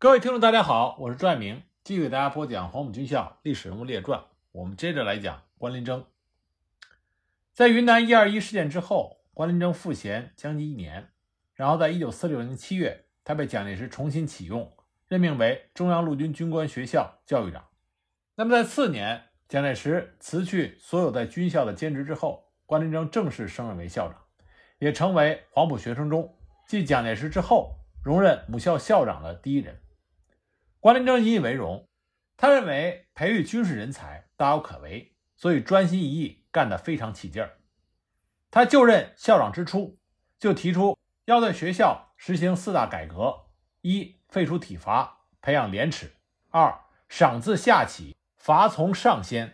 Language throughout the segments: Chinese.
各位听众，大家好，我是朱爱明，继续给大家播讲《黄埔军校历史人物列传》。我们接着来讲关林征。在云南一二一事件之后，关林征赋闲将近一年，然后在一九四六年七月，他被蒋介石重新启用，任命为中央陆军军官学校教育长。那么在次年，蒋介石辞去所有在军校的兼职之后，关林征正式升任为校长，也成为黄埔学生中继蒋介石之后荣任母校校长的第一人。关林征引以为荣，他认为培育军事人才大有可为，所以专心一意，干得非常起劲儿。他就任校长之初，就提出要对学校实行四大改革：一、废除体罚，培养廉耻；二、赏自下起，罚从上先；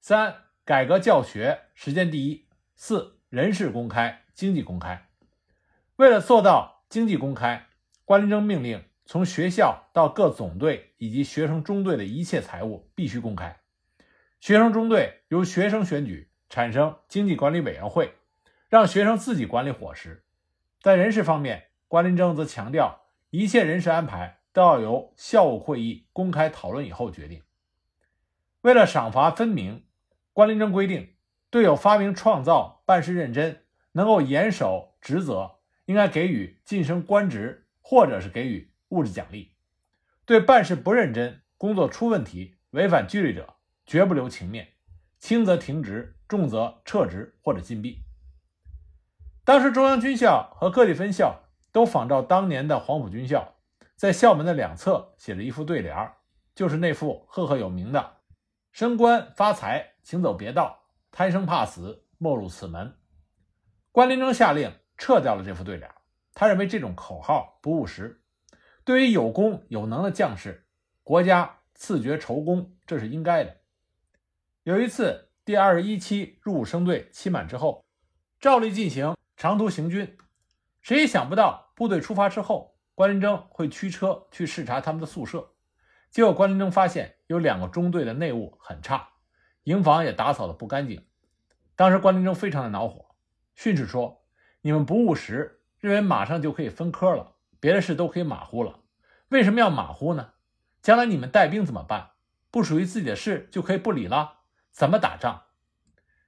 三、改革教学，实践第一；四、人事公开，经济公开。为了做到经济公开，关林征命令。从学校到各总队以及学生中队的一切财务必须公开。学生中队由学生选举，产生经济管理委员会，让学生自己管理伙食。在人事方面，关林征则强调，一切人事安排都要由校务会议公开讨论以后决定。为了赏罚分明，关林征规定，对有发明创造、办事认真、能够严守职责，应该给予晋升官职，或者是给予。物质奖励，对办事不认真、工作出问题、违反纪律者，绝不留情面，轻则停职，重则撤职或者禁闭。当时中央军校和各地分校都仿照当年的黄埔军校，在校门的两侧写着一副对联就是那副赫赫有名的“升官发财，请走别道；贪生怕死，莫入此门”。关林征下令撤掉了这副对联，他认为这种口号不务实。对于有功有能的将士，国家赐爵酬功，这是应该的。有一次，第二十一期入伍生队期满之后，照例进行长途行军。谁也想不到，部队出发之后，关林征会驱车去视察他们的宿舍。结果，关林征发现有两个中队的内务很差，营房也打扫的不干净。当时，关林征非常的恼火，训斥说：“你们不务实，认为马上就可以分科了。”别的事都可以马虎了，为什么要马虎呢？将来你们带兵怎么办？不属于自己的事就可以不理了？怎么打仗？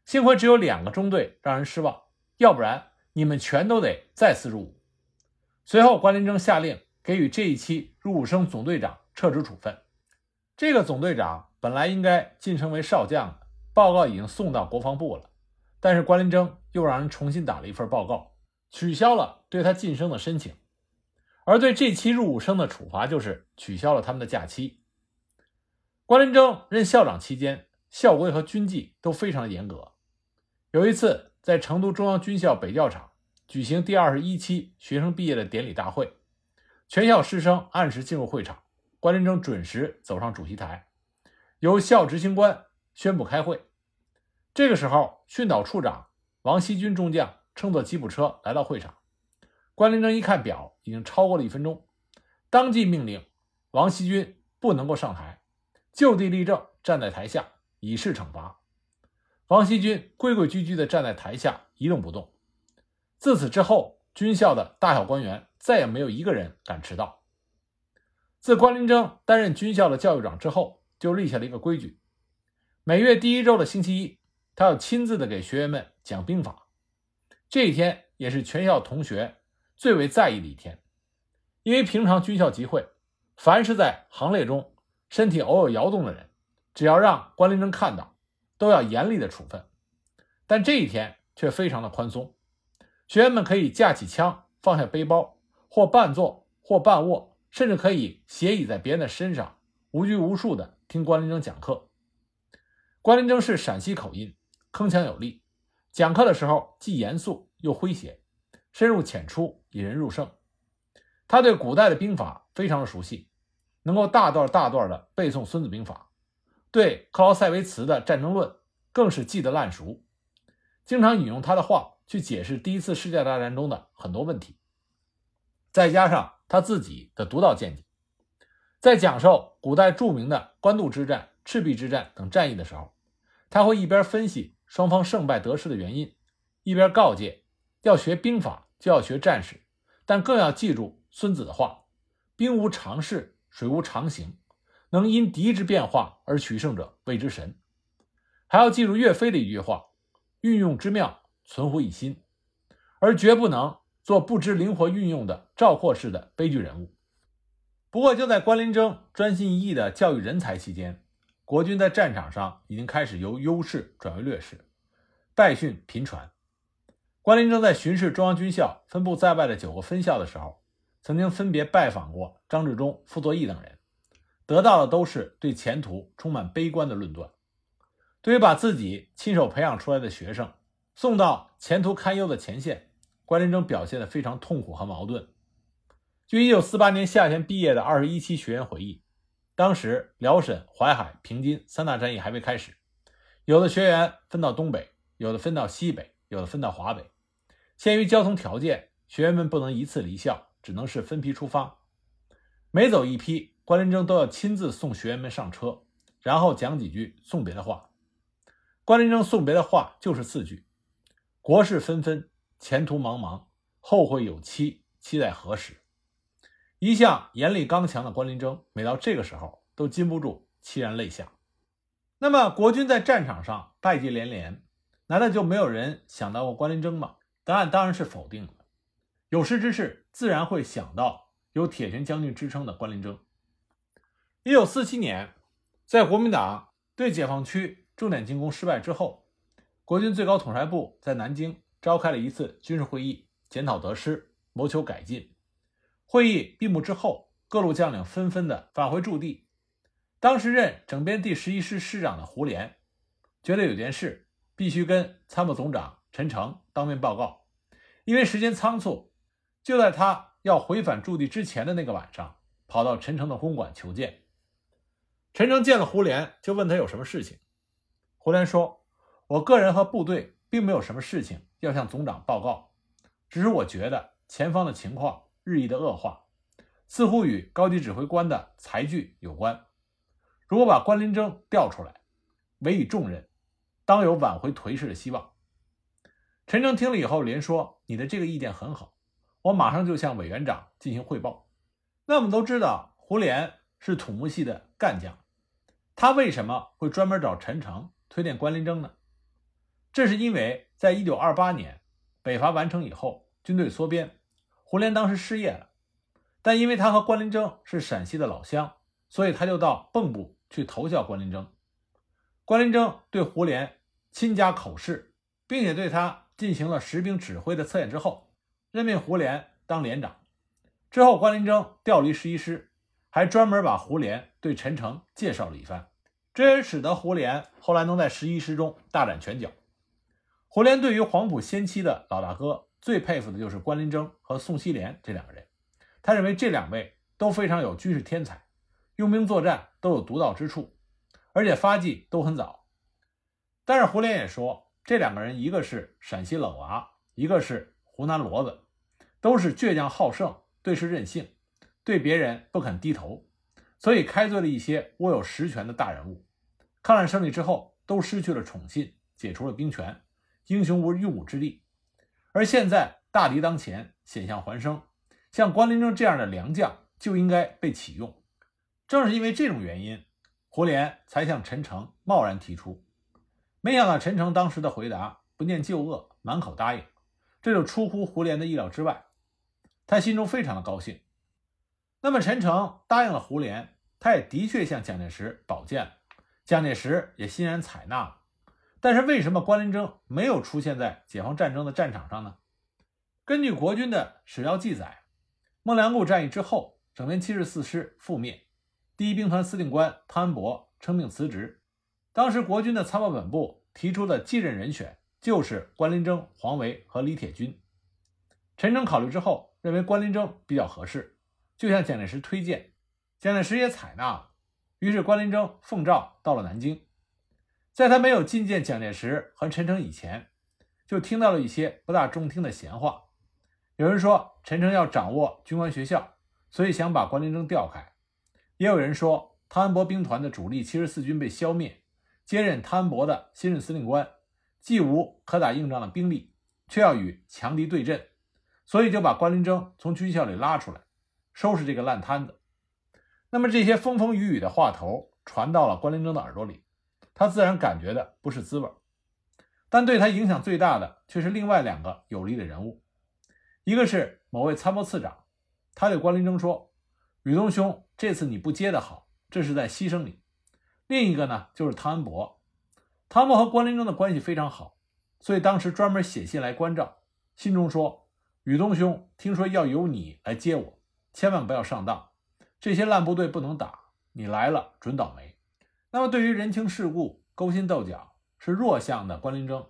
幸亏只有两个中队让人失望，要不然你们全都得再次入伍。随后，关林征下令给予这一期入伍生总队长撤职处分。这个总队长本来应该晋升为少将的，报告已经送到国防部了，但是关林征又让人重新打了一份报告，取消了对他晋升的申请。而对这期入伍生的处罚就是取消了他们的假期。关林征任校长期间，校规和军纪都非常严格。有一次，在成都中央军校北教场举行第二十一期学生毕业的典礼大会，全校师生按时进入会场，关林征准时走上主席台，由校执行官宣布开会。这个时候，训导处长王锡军中将乘坐吉普车来到会场。关林征一看表，已经超过了一分钟，当即命令王锡军不能够上台，就地立正，站在台下以示惩罚。王锡军规规矩矩地站在台下一动不动。自此之后，军校的大小官员再也没有一个人敢迟到。自关林征担任军校的教育长之后，就立下了一个规矩：每月第一周的星期一，他要亲自的给学员们讲兵法。这一天也是全校同学。最为在意的一天，因为平常军校集会，凡是在行列中身体偶有摇动的人，只要让关林征看到，都要严厉的处分。但这一天却非常的宽松，学员们可以架起枪，放下背包，或半坐，或半卧，甚至可以斜倚在别人的身上，无拘无束的听关林征讲课。关林征是陕西口音，铿锵有力，讲课的时候既严肃又诙谐。深入浅出，引人入胜。他对古代的兵法非常的熟悉，能够大段大段的背诵《孙子兵法》，对克劳塞维茨的《战争论》更是记得烂熟，经常引用他的话去解释第一次世界大战中的很多问题。再加上他自己的独到见解，在讲授古代著名的官渡之战、赤壁之战等战役的时候，他会一边分析双方胜败得失的原因，一边告诫。要学兵法，就要学战士，但更要记住孙子的话：“兵无常势，水无常形，能因敌之变化而取胜者谓之神。还要记住岳飞的一句话：运用之妙，存乎一心，而绝不能做不知灵活运用的赵括式的悲剧人物。不过，就在关林征专心一意的教育人才期间，国军在战场上已经开始由优势转为劣势，败讯频传。关麟征在巡视中央军校分布在外的九个分校的时候，曾经分别拜访过张治中、傅作义等人，得到的都是对前途充满悲观的论断。对于把自己亲手培养出来的学生送到前途堪忧的前线，关麟征表现得非常痛苦和矛盾。据1948年夏天毕业的21期学员回忆，当时辽沈、淮海、平津三大战役还未开始，有的学员分到东北，有的分到西北，有的分到华北。限于交通条件，学员们不能一次离校，只能是分批出发。每走一批，关林征都要亲自送学员们上车，然后讲几句送别的话。关林征送别的话就是四句：“国事纷纷，前途茫茫，后会有期，期待何时？”一向严厉刚强的关林征，每到这个时候都禁不住凄然泪下。那么，国军在战场上败绩连连，难道就没有人想到过关林征吗？答案当然是否定的。有识之士自然会想到有铁拳将军之称的关麟征。一九四七年，在国民党对解放区重点进攻失败之后，国军最高统帅部在南京召开了一次军事会议，检讨得失，谋求改进。会议闭幕之后，各路将领纷纷的返回驻地。当时任整编第十一师师长的胡琏，觉得有件事必须跟参谋总长陈诚当面报告。因为时间仓促，就在他要回返驻地之前的那个晚上，跑到陈诚的公馆求见。陈诚见了胡琏，就问他有什么事情。胡琏说：“我个人和部队并没有什么事情要向总长报告，只是我觉得前方的情况。”日益的恶化，似乎与高级指挥官的裁具有关。如果把关麟征调出来，委以重任，当有挽回颓势的希望。陈诚听了以后，连说：“你的这个意见很好，我马上就向委员长进行汇报。”那我们都知道，胡琏是土木系的干将，他为什么会专门找陈诚推荐关林征呢？这是因为在一九二八年北伐完成以后，军队缩编。胡琏当时失业了，但因为他和关林征是陕西的老乡，所以他就到蚌埠去投效关林征。关林征对胡琏亲加口试，并且对他进行了实兵指挥的测验之后，任命胡琏当连长。之后，关林征调离十一师，还专门把胡琏对陈诚介绍了一番，这也使得胡琏后来能在十一师中大展拳脚。胡琏对于黄埔先期的老大哥。最佩服的就是关林征和宋希濂这两个人，他认为这两位都非常有军事天才，用兵作战都有独到之处，而且发迹都很早。但是胡琏也说，这两个人一个是陕西冷娃，一个是湖南骡子，都是倔强好胜，对事任性，对别人不肯低头，所以开罪了一些握有实权的大人物。抗战胜利之后，都失去了宠信，解除了兵权，英雄无用武之地。而现在大敌当前，险象环生，像关林征这样的良将就应该被启用。正是因为这种原因，胡琏才向陈诚贸然提出。没想到陈诚当时的回答不念旧恶，满口答应，这就出乎胡琏的意料之外。他心中非常的高兴。那么陈诚答应了胡琏，他也的确向蒋介石保荐，蒋介石也欣然采纳了。但是为什么关麟征没有出现在解放战争的战场上呢？根据国军的史料记载，孟良崮战役之后，整编七十四师覆灭，第一兵团司令官汤恩伯称病辞职。当时国军的参谋本部提出的继任人选就是关麟征、黄维和李铁军。陈诚考虑之后，认为关麟征比较合适，就向蒋介石推荐，蒋介石也采纳了。于是关麟征奉诏到了南京。在他没有觐见蒋介石和陈诚以前，就听到了一些不大中听的闲话。有人说陈诚要掌握军官学校，所以想把关麟征调开；也有人说汤恩伯兵团的主力七十四军被消灭，接任汤恩伯的新任司令官既无可打硬仗的兵力，却要与强敌对阵，所以就把关林征从军校里拉出来，收拾这个烂摊子。那么这些风风雨雨的话头传到了关林征的耳朵里，他自然感觉的不是滋味。但对他影响最大的却是另外两个有利的人物，一个是某位参谋次长，他对关林征说：“宇东兄，这次你不接的好，这是在牺牲你。”另一个呢，就是汤恩伯。汤恩伯和关林征的关系非常好，所以当时专门写信来关照，信中说：“宇东兄，听说要由你来接我，千万不要上当。这些烂部队不能打，你来了准倒霉。”那么对于人情世故、勾心斗角是弱项的关林征，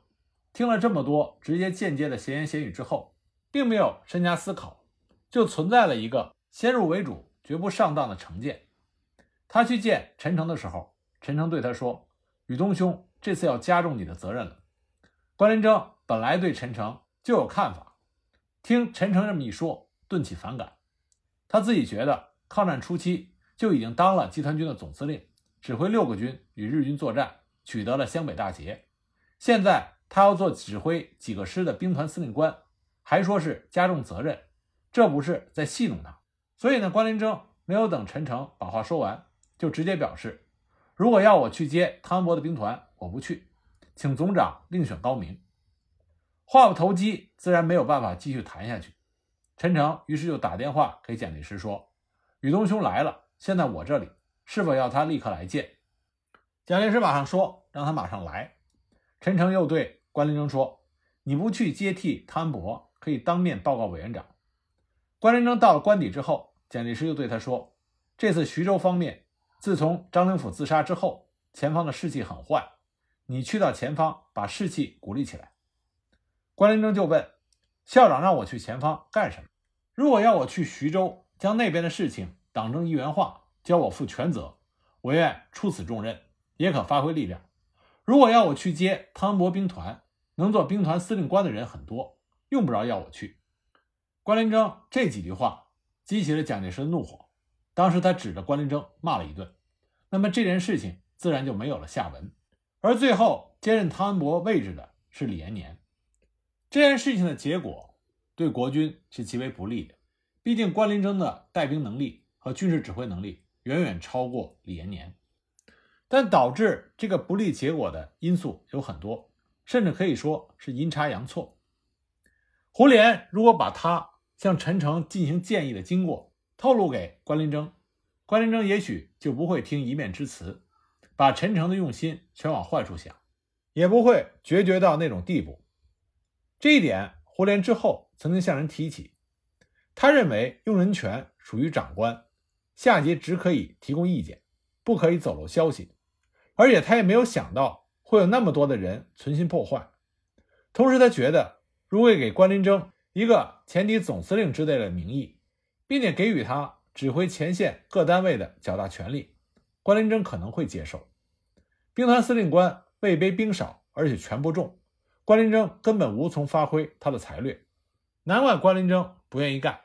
听了这么多直接间接的闲言闲语之后，并没有深加思考，就存在了一个先入为主、绝不上当的成见。他去见陈诚的时候。陈诚对他说：“宇东兄，这次要加重你的责任了。”关林征本来对陈诚就有看法，听陈诚这么一说，顿起反感。他自己觉得抗战初期就已经当了集团军的总司令，指挥六个军与日军作战，取得了湘北大捷。现在他要做指挥几个师的兵团司令官，还说是加重责任，这不是在戏弄他？所以呢，关林征没有等陈诚把话说完，就直接表示。如果要我去接汤恩伯的兵团，我不去，请总长另选高明。话不投机，自然没有办法继续谈下去。陈诚于是就打电话给蒋介石说：“宇东兄来了，现在我这里，是否要他立刻来见？”蒋介石马上说：“让他马上来。”陈诚又对关林征说：“你不去接替汤恩伯，可以当面报告委员长。”关林征到了官邸之后，蒋介石又对他说：“这次徐州方面。”自从张灵甫自杀之后，前方的士气很坏。你去到前方，把士气鼓励起来。关林征就问校长：“让我去前方干什么？如果要我去徐州，将那边的事情党政一元化，交我负全责，我愿出此重任，也可发挥力量。如果要我去接汤恩伯兵团，能做兵团司令官的人很多，用不着要我去。”关林征这几句话激起了蒋介石的怒火。当时他指着关林征骂了一顿，那么这件事情自然就没有了下文。而最后接任汤恩伯位置的是李延年，这件事情的结果对国军是极为不利的。毕竟关林征的带兵能力和军事指挥能力远远超过李延年，但导致这个不利结果的因素有很多，甚至可以说是阴差阳错。胡琏如果把他向陈诚进行建议的经过，透露给关林征，关林征也许就不会听一面之词，把陈诚的用心全往坏处想，也不会决绝到那种地步。这一点，胡琏之后曾经向人提起。他认为用人权属于长官，下级只可以提供意见，不可以走漏消息。而且他也没有想到会有那么多的人存心破坏。同时，他觉得如果给关林征一个前敌总司令之类的名义，并且给予他指挥前线各单位的较大权力，关林征可能会接受。兵团司令官位卑兵少，而且权不重，关林征根本无从发挥他的才略，难怪关林征不愿意干。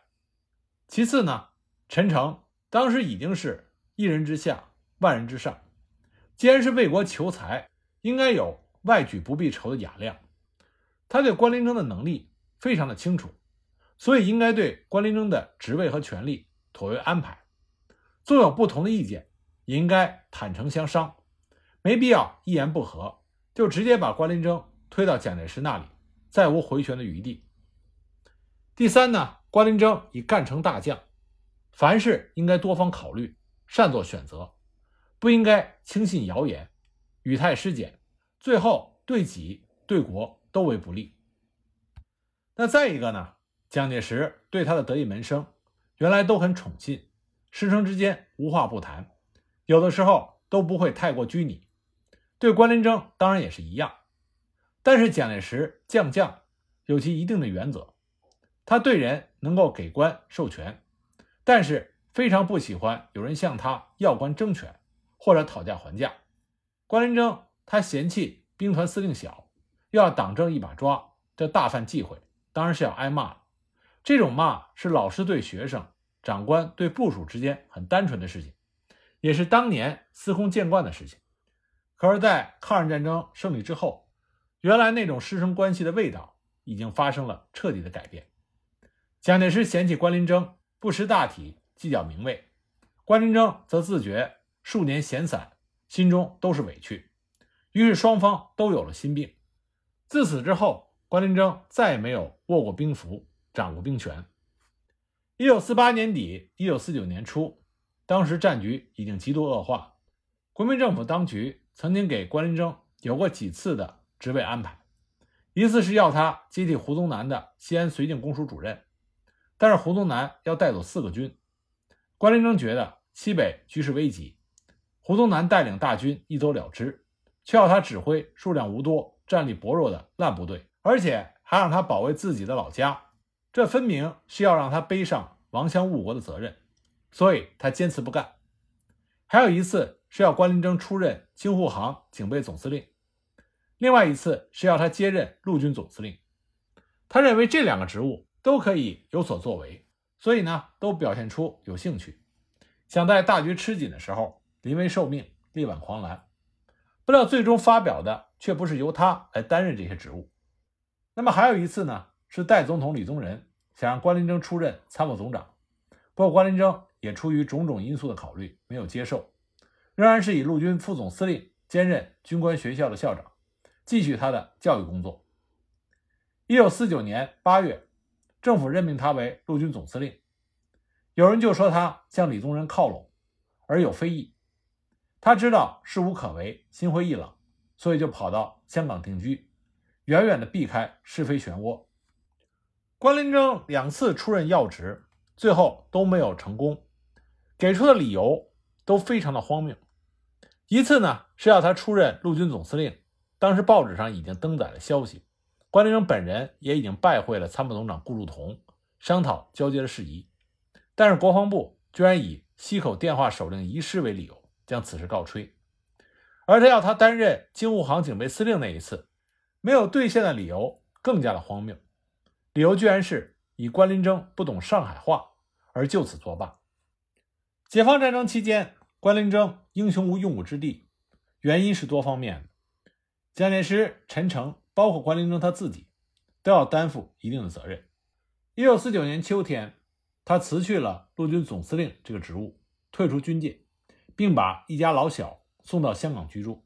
其次呢，陈诚当时已经是一人之下，万人之上，既然是为国求财，应该有外举不必愁的雅量。他对关林征的能力非常的清楚。所以应该对关林征的职位和权力妥为安排，纵有不同的意见，也应该坦诚相商，没必要一言不合就直接把关林征推到蒋介石那里，再无回旋的余地。第三呢，关林征已干成大将，凡事应该多方考虑，善做选择，不应该轻信谣言，语态失检，最后对己对国都为不利。那再一个呢？蒋介石对他的得意门生，原来都很宠信，师生之间无话不谈，有的时候都不会太过拘泥。对关林征当然也是一样，但是蒋介石将将有其一定的原则，他对人能够给官授权，但是非常不喜欢有人向他要官争权或者讨价还价。关林征他嫌弃兵团司令小，又要党政一把抓，这大犯忌讳，当然是要挨骂。这种骂是老师对学生、长官对部署之间很单纯的事情，也是当年司空见惯的事情。可是，在抗日战争胜利之后，原来那种师生关系的味道已经发生了彻底的改变。蒋介石嫌弃关林征不识大体、计较名位，关林征则自觉数年闲散，心中都是委屈，于是双方都有了心病。自此之后，关林征再也没有握过兵符，掌过兵权。一九四八年底，一九四九年初，当时战局已经极度恶化，国民政府当局曾经给关林征有过几次的职位安排，一次是要他接替胡宗南的西安绥靖公署主任，但是胡宗南要带走四个军，关林征觉得西北局势危急，胡宗南带领大军一走了之，却要他指挥数量无多、战力薄弱的烂部队，而且还让他保卫自己的老家，这分明是要让他背上亡乡误国的责任，所以他坚持不干。还有一次是要关林征出任京沪杭警备总司令，另外一次是要他接任陆军总司令。他认为这两个职务都可以有所作为，所以呢，都表现出有兴趣，想在大局吃紧的时候临危受命、力挽狂澜。不料最终发表的却不是由他来担任这些职务。那么还有一次呢，是代总统李宗仁想让关林征出任参谋总长，不过关林征。也出于种种因素的考虑，没有接受，仍然是以陆军副总司令兼任军官学校的校长，继续他的教育工作。一九四九年八月，政府任命他为陆军总司令。有人就说他向李宗仁靠拢，而有非议。他知道事无可为，心灰意冷，所以就跑到香港定居，远远的避开是非漩涡。关林征两次出任要职，最后都没有成功。给出的理由都非常的荒谬。一次呢是要他出任陆军总司令，当时报纸上已经登载了消息，关林征本人也已经拜会了参谋总长顾祝同，商讨交接的事宜。但是国防部居然以溪口电话手令遗失为理由，将此事告吹。而他要他担任京沪杭警备司令那一次，没有兑现的理由更加的荒谬，理由居然是以关林征不懂上海话而就此作罢。解放战争期间，关林征英雄无用武之地，原因是多方面的。蒋介石、陈诚，包括关林征他自己，都要担负一定的责任。一九四九年秋天，他辞去了陆军总司令这个职务，退出军界，并把一家老小送到香港居住。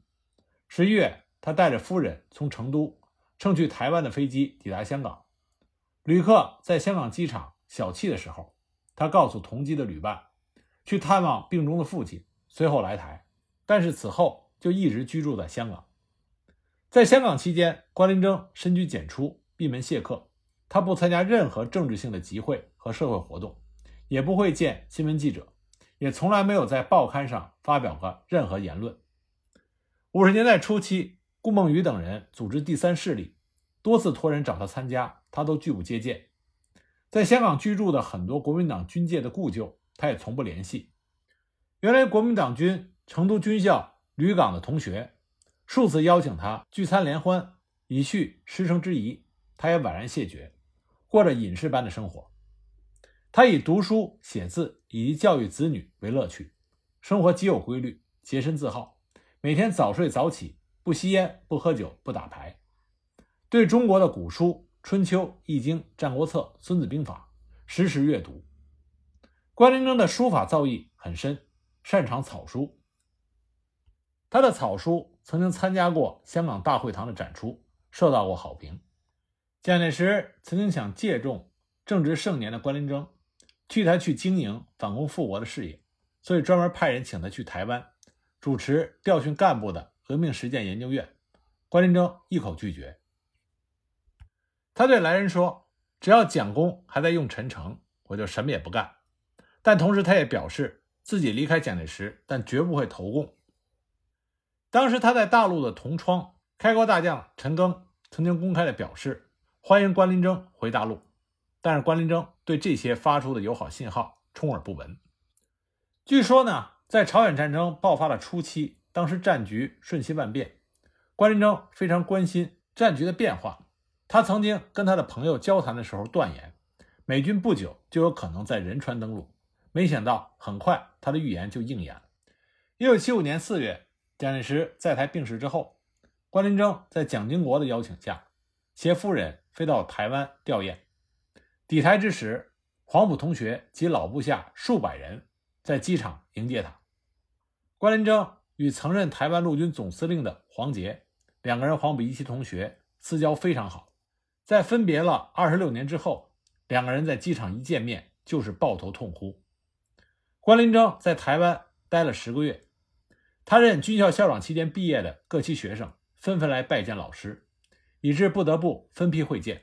十一月，他带着夫人从成都乘去台湾的飞机抵达香港。旅客在香港机场小憩的时候，他告诉同机的旅伴。去探望病中的父亲，随后来台，但是此后就一直居住在香港。在香港期间，关林征深居简出，闭门谢客。他不参加任何政治性的集会和社会活动，也不会见新闻记者，也从来没有在报刊上发表过任何言论。五十年代初期，顾梦渔等人组织第三势力，多次托人找他参加，他都拒不接见。在香港居住的很多国民党军界的故旧。他也从不联系。原来国民党军成都军校旅港的同学数次邀请他聚餐联欢，以叙师生之谊，他也婉然谢绝，过着隐士般的生活。他以读书写字以及教育子女为乐趣，生活极有规律，洁身自好，每天早睡早起，不吸烟，不喝酒，不打牌。对中国的古书《春秋》《易经》《战国策》《孙子兵法》时时阅读。关林征的书法造诣很深，擅长草书。他的草书曾经参加过香港大会堂的展出，受到过好评。蒋介石曾经想借重正值盛年的关林征，替他去经营反攻复国的事业，所以专门派人请他去台湾主持调训干部的革命实践研究院。关林征一口拒绝。他对来人说：“只要蒋公还在用陈诚，我就什么也不干。”但同时，他也表示自己离开蒋介石，但绝不会投共。当时他在大陆的同窗开国大将陈赓曾经公开的表示欢迎关林征回大陆，但是关林征对这些发出的友好信号充耳不闻。据说呢，在朝鲜战争爆发的初期，当时战局瞬息万变，关林征非常关心战局的变化。他曾经跟他的朋友交谈的时候断言，美军不久就有可能在仁川登陆。没想到，很快他的预言就应验了。一九七五年四月，蒋介石在台病逝之后，关林征在蒋经国的邀请下，携夫人飞到台湾吊唁。抵台之时，黄埔同学及老部下数百人在机场迎接他。关林征与曾任台湾陆军总司令的黄杰两个人黄埔一期同学，私交非常好。在分别了二十六年之后，两个人在机场一见面就是抱头痛哭。关林征在台湾待了十个月，他任军校校长期间毕业的各期学生纷纷来拜见老师，以致不得不分批会见。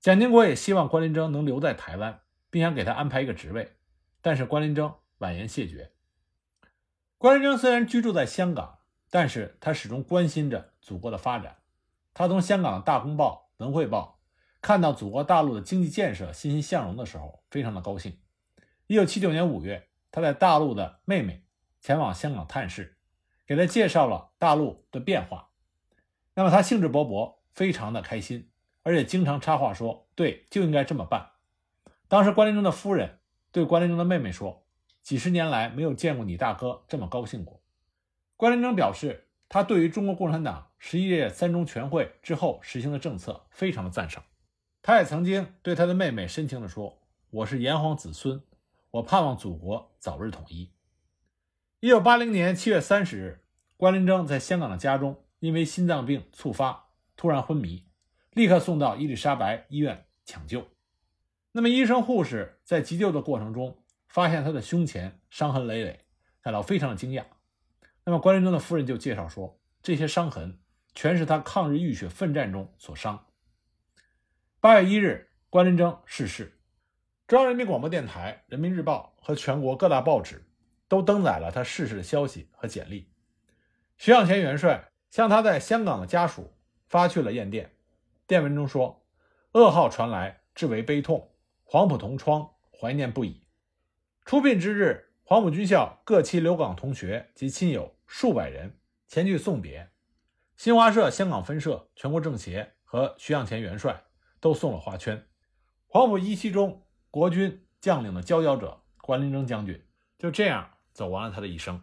蒋经国也希望关林征能留在台湾，并想给他安排一个职位，但是关林征婉言谢绝。关林征虽然居住在香港，但是他始终关心着祖国的发展。他从香港《大公报》《文汇报》看到祖国大陆的经济建设欣欣向荣的时候，非常的高兴。一九七九年五月，他在大陆的妹妹前往香港探视，给他介绍了大陆的变化。那么他兴致勃勃，非常的开心，而且经常插话说：“对，就应该这么办。”当时关林征的夫人对关林征的妹妹说。几十年来没有见过你大哥这么高兴过。关林征表示，他对于中国共产党十一届三中全会之后实行的政策非常的赞赏。他也曾经对他的妹妹深情地说：“我是炎黄子孙，我盼望祖国早日统一。”一九八零年七月三十日，关林征在香港的家中因为心脏病猝发，突然昏迷，立刻送到伊丽莎白医院抢救。那么医生护士在急救的过程中。发现他的胸前伤痕累累，感到非常的惊讶。那么关林征的夫人就介绍说，这些伤痕全是他抗日浴血奋战中所伤。八月一日，关林征逝世。中央人民广播电台、人民日报和全国各大报纸都登载了他逝世的消息和简历。徐向前元帅向他在香港的家属发去了唁电，电文中说：“噩耗传来，至为悲痛，黄埔同窗，怀念不已。”出殡之日，黄埔军校各期留港同学及亲友数百人前去送别。新华社香港分社、全国政协和徐向前元帅都送了花圈。黄埔一期中国军将领的佼佼者关麟征将军就这样走完了他的一生。